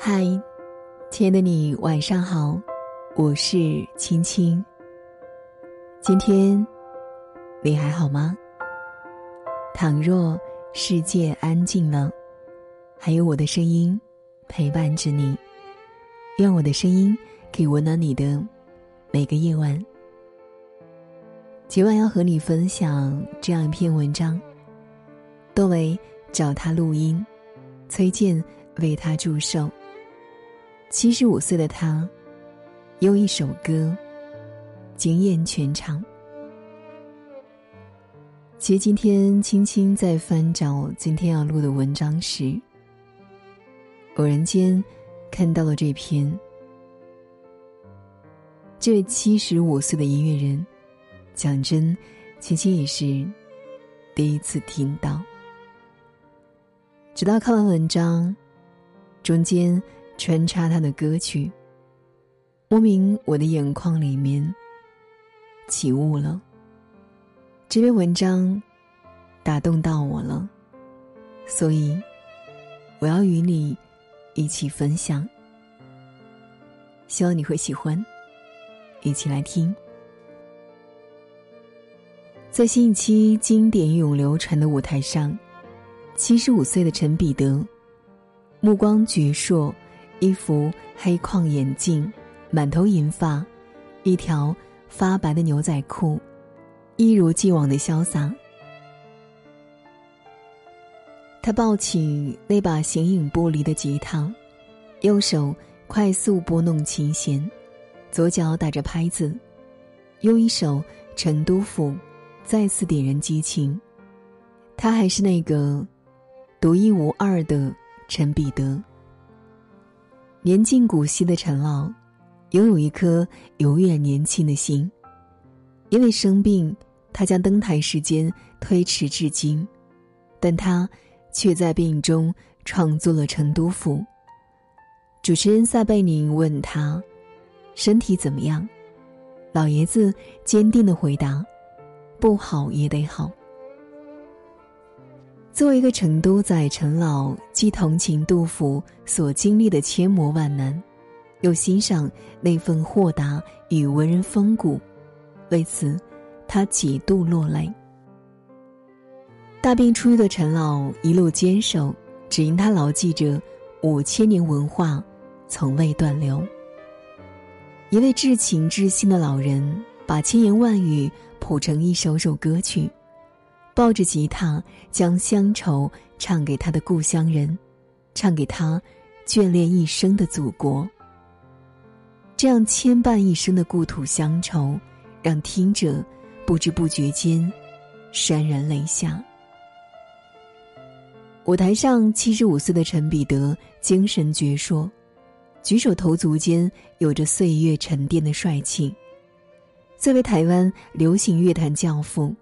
嗨，亲爱的你，晚上好，我是青青。今天你还好吗？倘若世界安静了，还有我的声音陪伴着你，愿我的声音可以温暖你的每个夜晚。今晚要和你分享这样一篇文章，多为找他录音，崔健为他祝寿。七十五岁的他，用一首歌惊艳全场。其实今天青青在翻找今天要录的文章时，偶然间看到了这篇。这位七十五岁的音乐人，讲真，青青也是第一次听到。直到看完文章，中间。穿插他的歌曲，莫名我的眼眶里面起雾了。这篇文章打动到我了，所以我要与你一起分享。希望你会喜欢，一起来听。在新一期经典永流传的舞台上，七十五岁的陈彼得，目光矍铄。一副黑框眼镜，满头银发，一条发白的牛仔裤，一如既往的潇洒。他抱起那把形影不离的吉他，右手快速拨弄琴弦，左脚打着拍子，用一首《成都府》再次点燃激情。他还是那个独一无二的陈彼得。年近古稀的陈老，拥有一颗永远年轻的心。因为生病，他将登台时间推迟至今，但他却在病中创作了《成都府》。主持人撒贝宁问他：“身体怎么样？”老爷子坚定的回答：“不好也得好。”作为一个成都仔，陈老既同情杜甫所经历的千磨万难，又欣赏那份豁达与文人风骨，为此，他几度落泪。大病初愈的陈老一路坚守，只因他牢记着五千年文化从未断流。一位至情至性的老人，把千言万语谱成一首首歌曲。抱着吉他，将乡愁唱给他的故乡人，唱给他眷恋一生的祖国。这样牵绊一生的故土乡愁，让听者不知不觉间潸然泪下。舞台上，七十五岁的陈彼得精神矍铄，举手投足间有着岁月沉淀的帅气。作为台湾流行乐坛教父。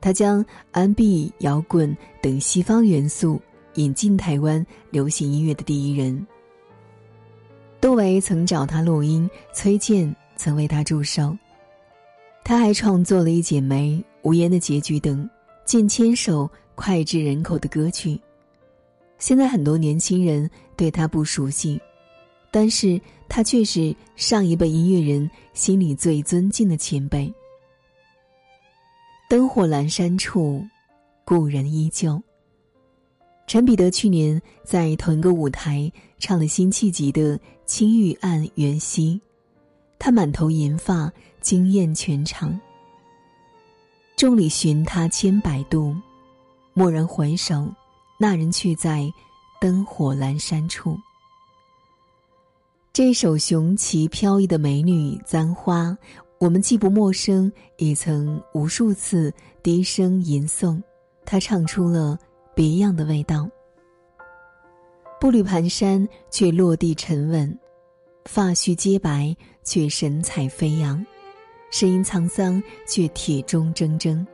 他将 R&B、摇滚等西方元素引进台湾流行音乐的第一人。窦唯曾找他录音，崔健曾为他祝寿。他还创作了《一剪梅》《无言的结局》等近千首脍炙人口的歌曲。现在很多年轻人对他不熟悉，但是他却是上一辈音乐人心里最尊敬的前辈。灯火阑珊处，故人依旧。陈彼得去年在同一个舞台唱了辛弃疾的《青玉案·元夕》，他满头银发，惊艳全场。众里寻他千百度，蓦然回首，那人却在灯火阑珊处。这首雄奇飘逸的美女《簪花》。我们既不陌生，也曾无数次低声吟诵，他唱出了别样的味道。步履蹒跚，却落地沉稳；发须皆白，却神采飞扬；声音沧桑，却铁中铮铮。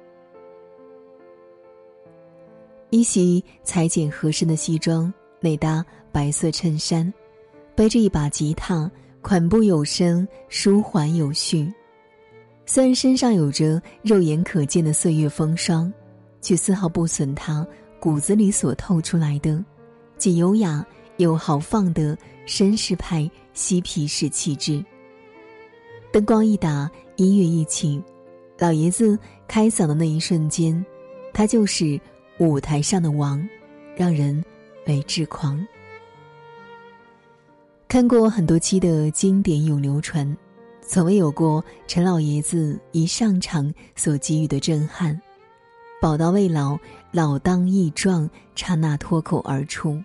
一袭裁剪合身的西装，内搭白色衬衫，背着一把吉他，款步有声，舒缓有序。虽然身上有着肉眼可见的岁月风霜，却丝毫不损他骨子里所透出来的，既优雅又豪放的绅士派嬉皮士气质。灯光一打，音乐一起，老爷子开嗓的那一瞬间，他就是舞台上的王，让人为之狂。看过很多期的经典永流传，从未有过陈老爷子一上场所给予的震撼。宝刀未老，老当益壮，刹那脱口而出。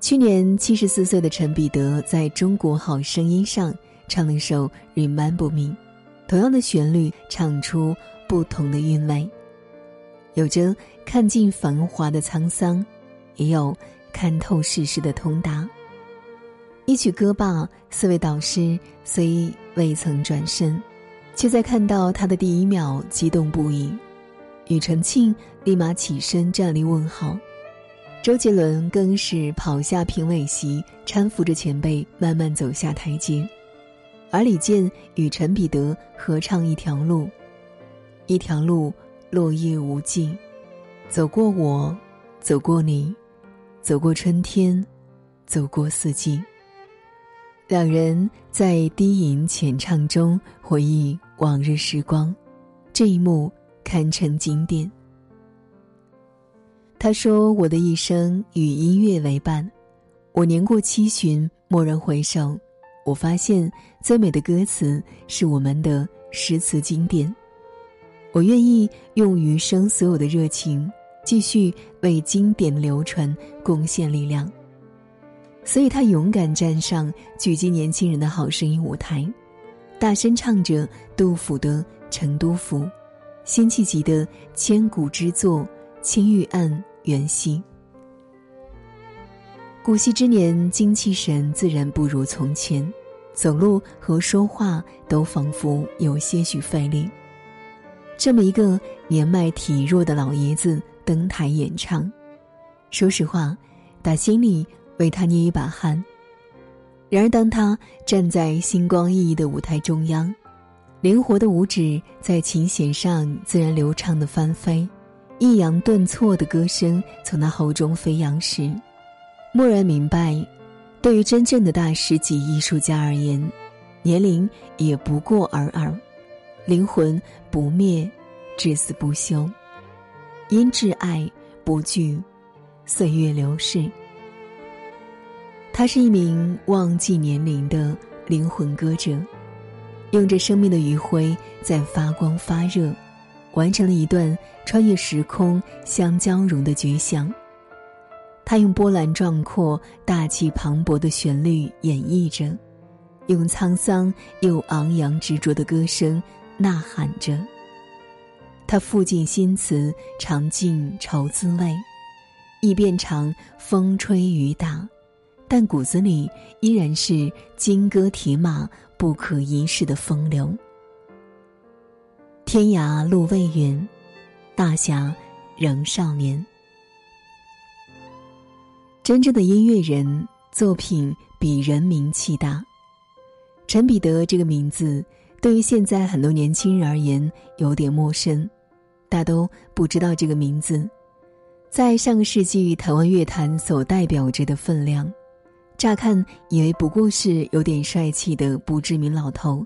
去年七十四岁的陈彼得在中国好声音上唱了首《Remember Me》，同样的旋律，唱出不同的韵味，有着看尽繁华的沧桑，也有看透世事的通达。一曲歌罢，四位导师虽未曾转身，却在看到他的第一秒激动不已。庾澄庆立马起身站立问好，周杰伦更是跑下评委席，搀扶着前辈慢慢走下台阶，而李健与陈彼得合唱一条路，一条路落叶无尽，走过我，走过你，走过春天，走过四季。两人在低吟浅唱中回忆往日时光，这一幕。堪称经典。他说：“我的一生与音乐为伴，我年过七旬，蓦然回首，我发现最美的歌词是我们的诗词经典。我愿意用余生所有的热情，继续为经典流传贡献力量。所以他勇敢站上聚集年轻人的好声音舞台，大声唱着杜甫的《成都府》。”辛弃疾的千古之作《青玉案·元夕》。古稀之年，精气神自然不如从前，走路和说话都仿佛有些许费力。这么一个年迈体弱的老爷子登台演唱，说实话，打心里为他捏一把汗。然而，当他站在星光熠熠的舞台中央，灵活的五指在琴弦上自然流畅的翻飞，抑扬顿挫的歌声从那喉中飞扬时，蓦然明白，对于真正的大师级艺术家而言，年龄也不过尔尔，灵魂不灭，至死不休，因挚爱不惧岁月流逝。他是一名忘记年龄的灵魂歌者。用着生命的余晖在发光发热，完成了一段穿越时空相交融的绝响。他用波澜壮阔、大气磅礴的旋律演绎着，用沧桑又昂扬执着的歌声呐喊着。他腹尽新词，尝尽愁滋味，亦遍尝风吹雨打，但骨子里依然是金戈铁马。不可一世的风流。天涯路未远，大侠仍少年。真正的音乐人，作品比人名气大。陈彼得这个名字，对于现在很多年轻人而言有点陌生，大都不知道这个名字，在上个世纪台湾乐坛所代表着的分量。乍看以为不过是有点帅气的不知名老头，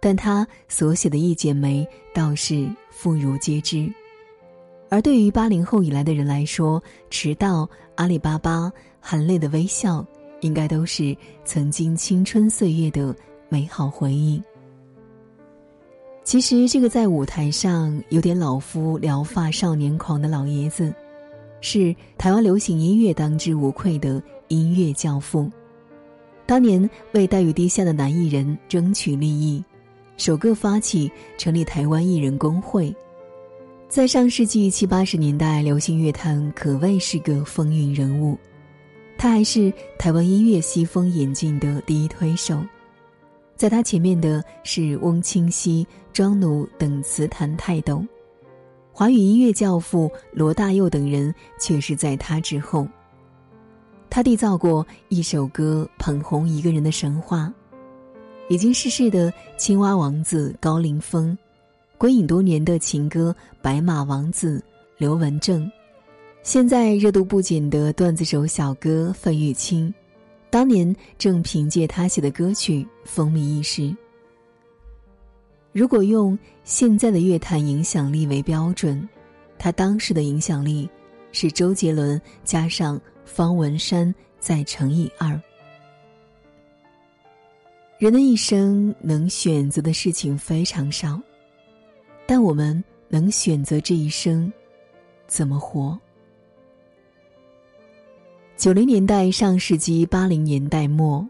但他所写的《一剪梅》倒是妇孺皆知。而对于八零后以来的人来说，《迟到》《阿里巴巴》《含泪的微笑》，应该都是曾经青春岁月的美好回忆。其实，这个在舞台上有点老夫聊发少年狂的老爷子，是台湾流行音乐当之无愧的。音乐教父，当年为待遇低下的男艺人争取利益，首个发起成立台湾艺人工会，在上世纪七八十年代流行乐坛可谓是个风云人物。他还是台湾音乐西风演进的第一推手，在他前面的是翁清溪、庄奴等词坛泰斗，华语音乐教父罗大佑等人却是在他之后。他缔造过一首歌捧红一个人的神话，已经逝世的青蛙王子高凌风，归隐多年的情歌白马王子刘文正，现在热度不减的段子手小哥费玉清，当年正凭借他写的歌曲风靡一时。如果用现在的乐坛影响力为标准，他当时的影响力是周杰伦加上方文山再乘以二。人的一生能选择的事情非常少，但我们能选择这一生怎么活。九零年代，上世纪八零年代末。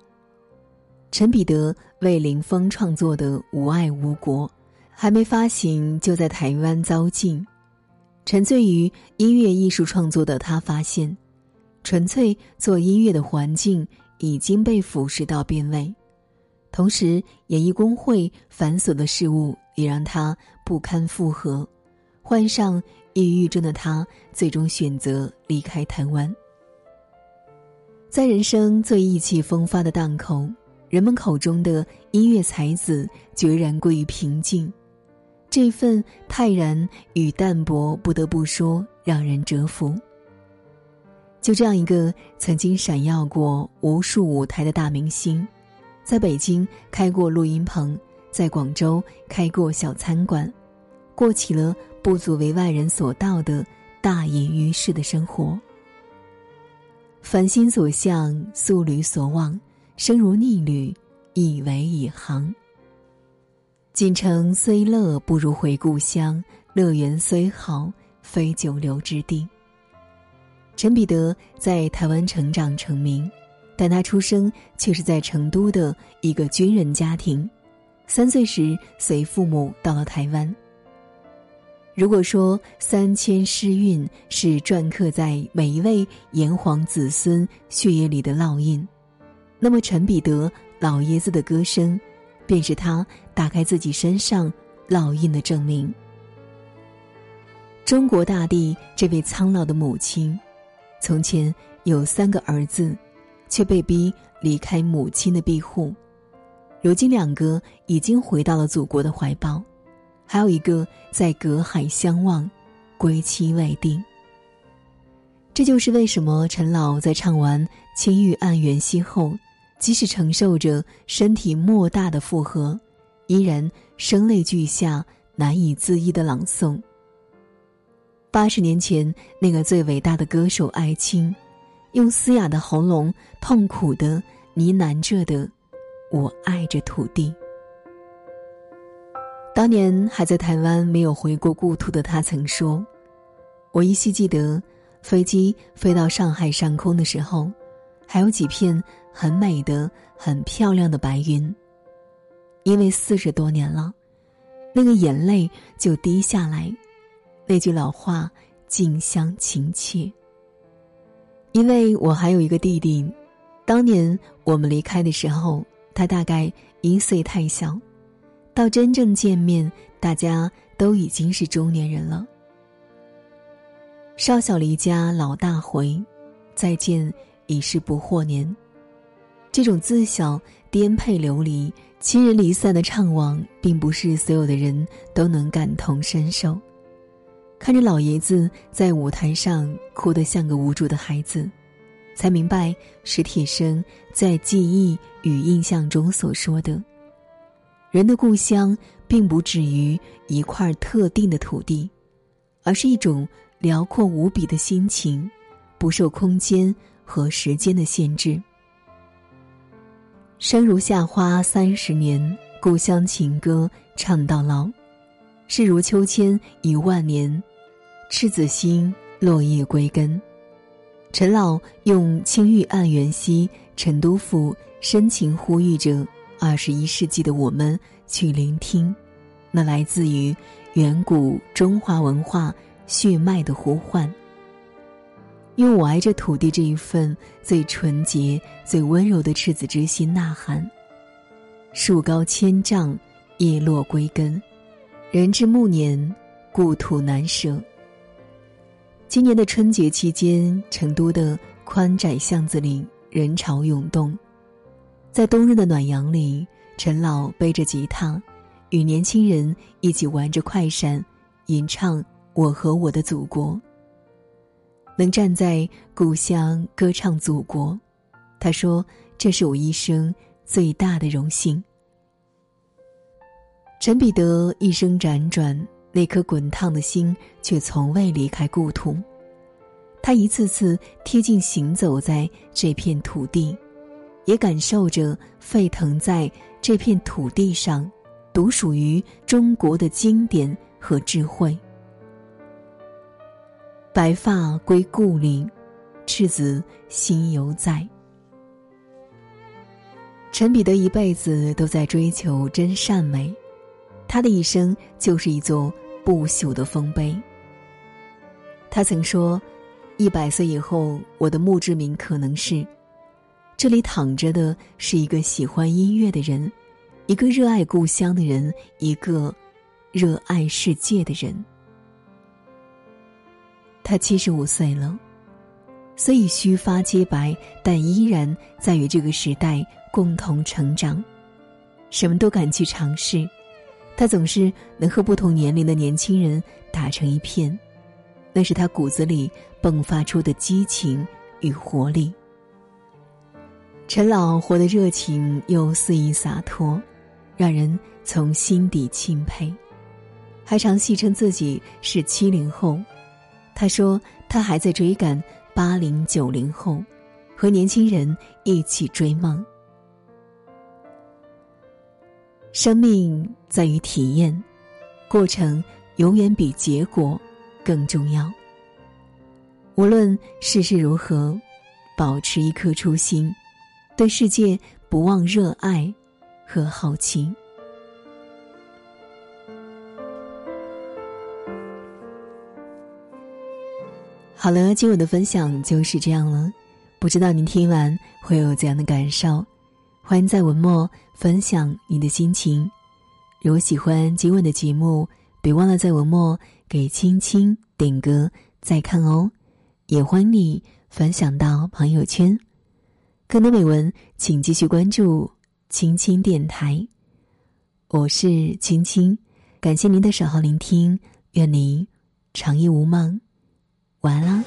陈彼得为林峰创作的《无爱无国》，还没发行就在台湾遭禁。沉醉于音乐艺术创作的他发现，纯粹做音乐的环境已经被腐蚀到变味，同时演艺工会繁琐的事物也让他不堪负荷。患上抑郁症的他，最终选择离开台湾。在人生最意气风发的档口。人们口中的音乐才子，决然归于平静。这份泰然与淡泊，不得不说让人折服。就这样一个曾经闪耀过无数舞台的大明星，在北京开过录音棚，在广州开过小餐馆，过起了不足为外人所道的大隐于世的生活。凡心所向，素履所往。生如逆旅，以为以航。锦城虽乐，不如回故乡；乐园虽好，非久留之地。陈彼得在台湾成长成名，但他出生却是在成都的一个军人家庭。三岁时随父母到了台湾。如果说三千诗韵是篆刻在每一位炎黄子孙血液里的烙印。那么，陈彼得老爷子的歌声，便是他打开自己身上烙印的证明。中国大地这位苍老的母亲，从前有三个儿子，却被逼离开母亲的庇护，如今两个已经回到了祖国的怀抱，还有一个在隔海相望，归期未定。这就是为什么陈老在唱完《青玉案元夕》后。即使承受着身体莫大的负荷，依然声泪俱下、难以自抑的朗诵。八十年前，那个最伟大的歌手艾青，用嘶哑的喉咙痛苦的呢喃着的：“我爱着土地。”当年还在台湾没有回过故土的他曾说：“我依稀记得，飞机飞到上海上空的时候，还有几片。”很美的、很漂亮的白云。因为四十多年了，那个眼泪就滴下来。那句老话，近乡情怯。因为我还有一个弟弟，当年我们离开的时候，他大概一岁太小，到真正见面，大家都已经是中年人了。少小离家老大回，再见已是不惑年。这种自小颠沛流离、亲人离散的怅惘，并不是所有的人都能感同身受。看着老爷子在舞台上哭得像个无助的孩子，才明白史铁生在记忆与印象中所说的：“人的故乡并不止于一块特定的土地，而是一种辽阔无比的心情，不受空间和时间的限制。”生如夏花三十年，故乡情歌唱到老；事如秋千一万年，赤子心落叶归根。陈老用《青玉案元夕》《陈都赋》深情呼吁着二十一世纪的我们去聆听，那来自于远古中华文化血脉的呼唤。用我爱这土地这一份最纯洁、最温柔的赤子之心呐喊。树高千丈，叶落归根，人至暮年，故土难舍。今年的春节期间，成都的宽窄巷子里人潮涌动，在冬日的暖阳里，陈老背着吉他，与年轻人一起玩着快闪，吟唱《我和我的祖国》。能站在故乡歌唱祖国，他说：“这是我一生最大的荣幸。陈彼得一生辗转，那颗滚烫的心却从未离开故土。他一次次贴近行走在这片土地，也感受着沸腾在这片土地上独属于中国的经典和智慧。白发归故里，赤子心犹在。陈彼得一辈子都在追求真善美。他的一生就是一座不朽的丰碑。他曾说：“一百岁以后，我的墓志铭可能是：这里躺着的是一个喜欢音乐的人，一个热爱故乡的人，一个热爱世界的人。”他七十五岁了，虽已须发皆白，但依然在与这个时代共同成长，什么都敢去尝试。他总是能和不同年龄的年轻人打成一片，那是他骨子里迸发出的激情与活力。陈老活得热情又肆意洒脱，让人从心底钦佩，还常戏称自己是七零后。他说他还在追赶八零九零后，和年轻人一起追梦。生命在于体验，过程永远比结果更重要。无论世事如何，保持一颗初心，对世界不忘热爱和好奇。好了，今晚的分享就是这样了。不知道您听完会有怎样的感受？欢迎在文末分享你的心情。如果喜欢今晚的节目，别忘了在文末给青青点歌再看哦。也欢迎你分享到朋友圈。更多美文，请继续关注青青电台。我是青青，感谢您的守候聆听，愿您长夜无梦。晚安啦。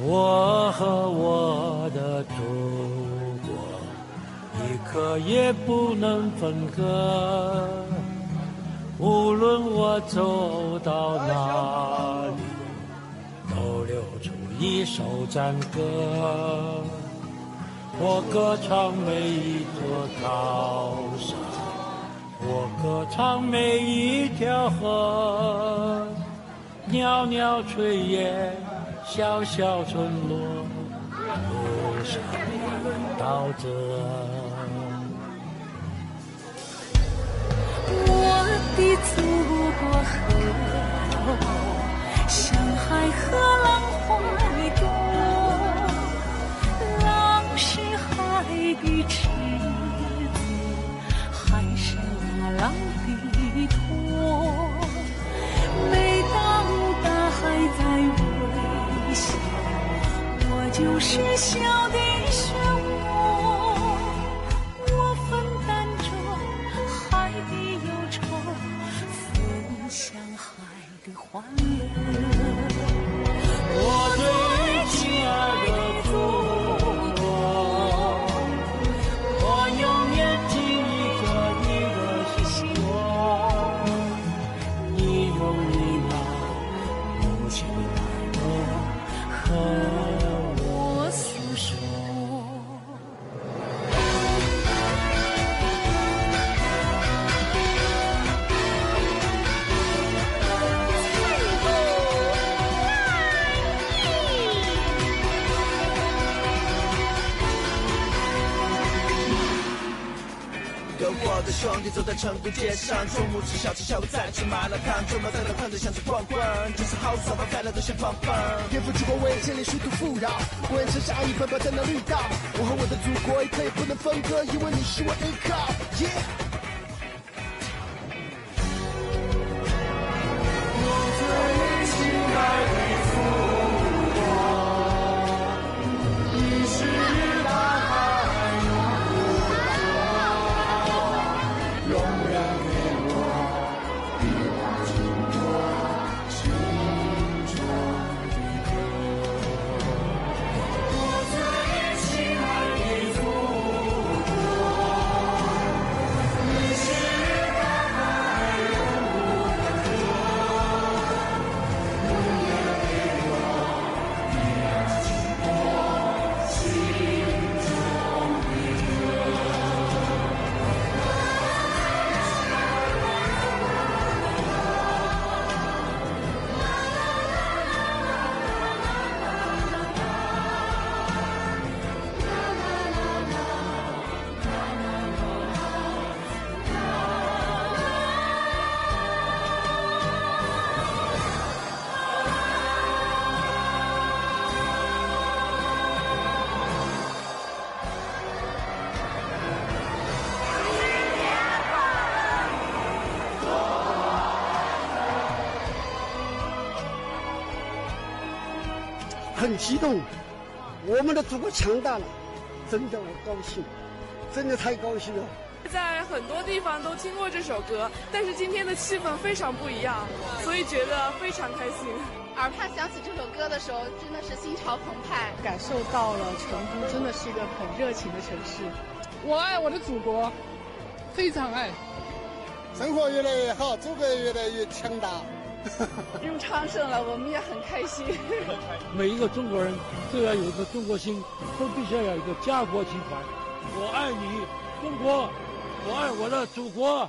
我和我的主。一刻也不能分割。无论我走到哪里，都流出一首赞歌。我歌唱每一座高山，我歌唱每一条河，袅袅炊烟，小小村落，路上道着。的祖国河，像海和浪花兄弟走在成都街上，中午吃小吃，下午再来吃麻辣烫，周末在那胖子巷子逛逛，就是好爽把快乐都先放放。颠覆之光，我也千里殊途富饶，我愿乘上一奔跑在那绿道。我和我的祖国一刻也不能分割，因为你是我依靠。耶。很激动。我们的祖国强大了，真的我高兴，真的太高兴了。在很多地方都听过这首歌，但是今天的气氛非常不一样，所以觉得非常开心。耳畔响起这首歌的时候，真的是心潮澎湃，感受到了成都真的是一个很热情的城市。我爱我的祖国，非常爱。生活越来越好，祖国越来越强大。用昌盛了，我们也很开心。每一个中国人都要有一个中国心，都必须要有一个家国情怀。我爱你，中国！我爱我的祖国。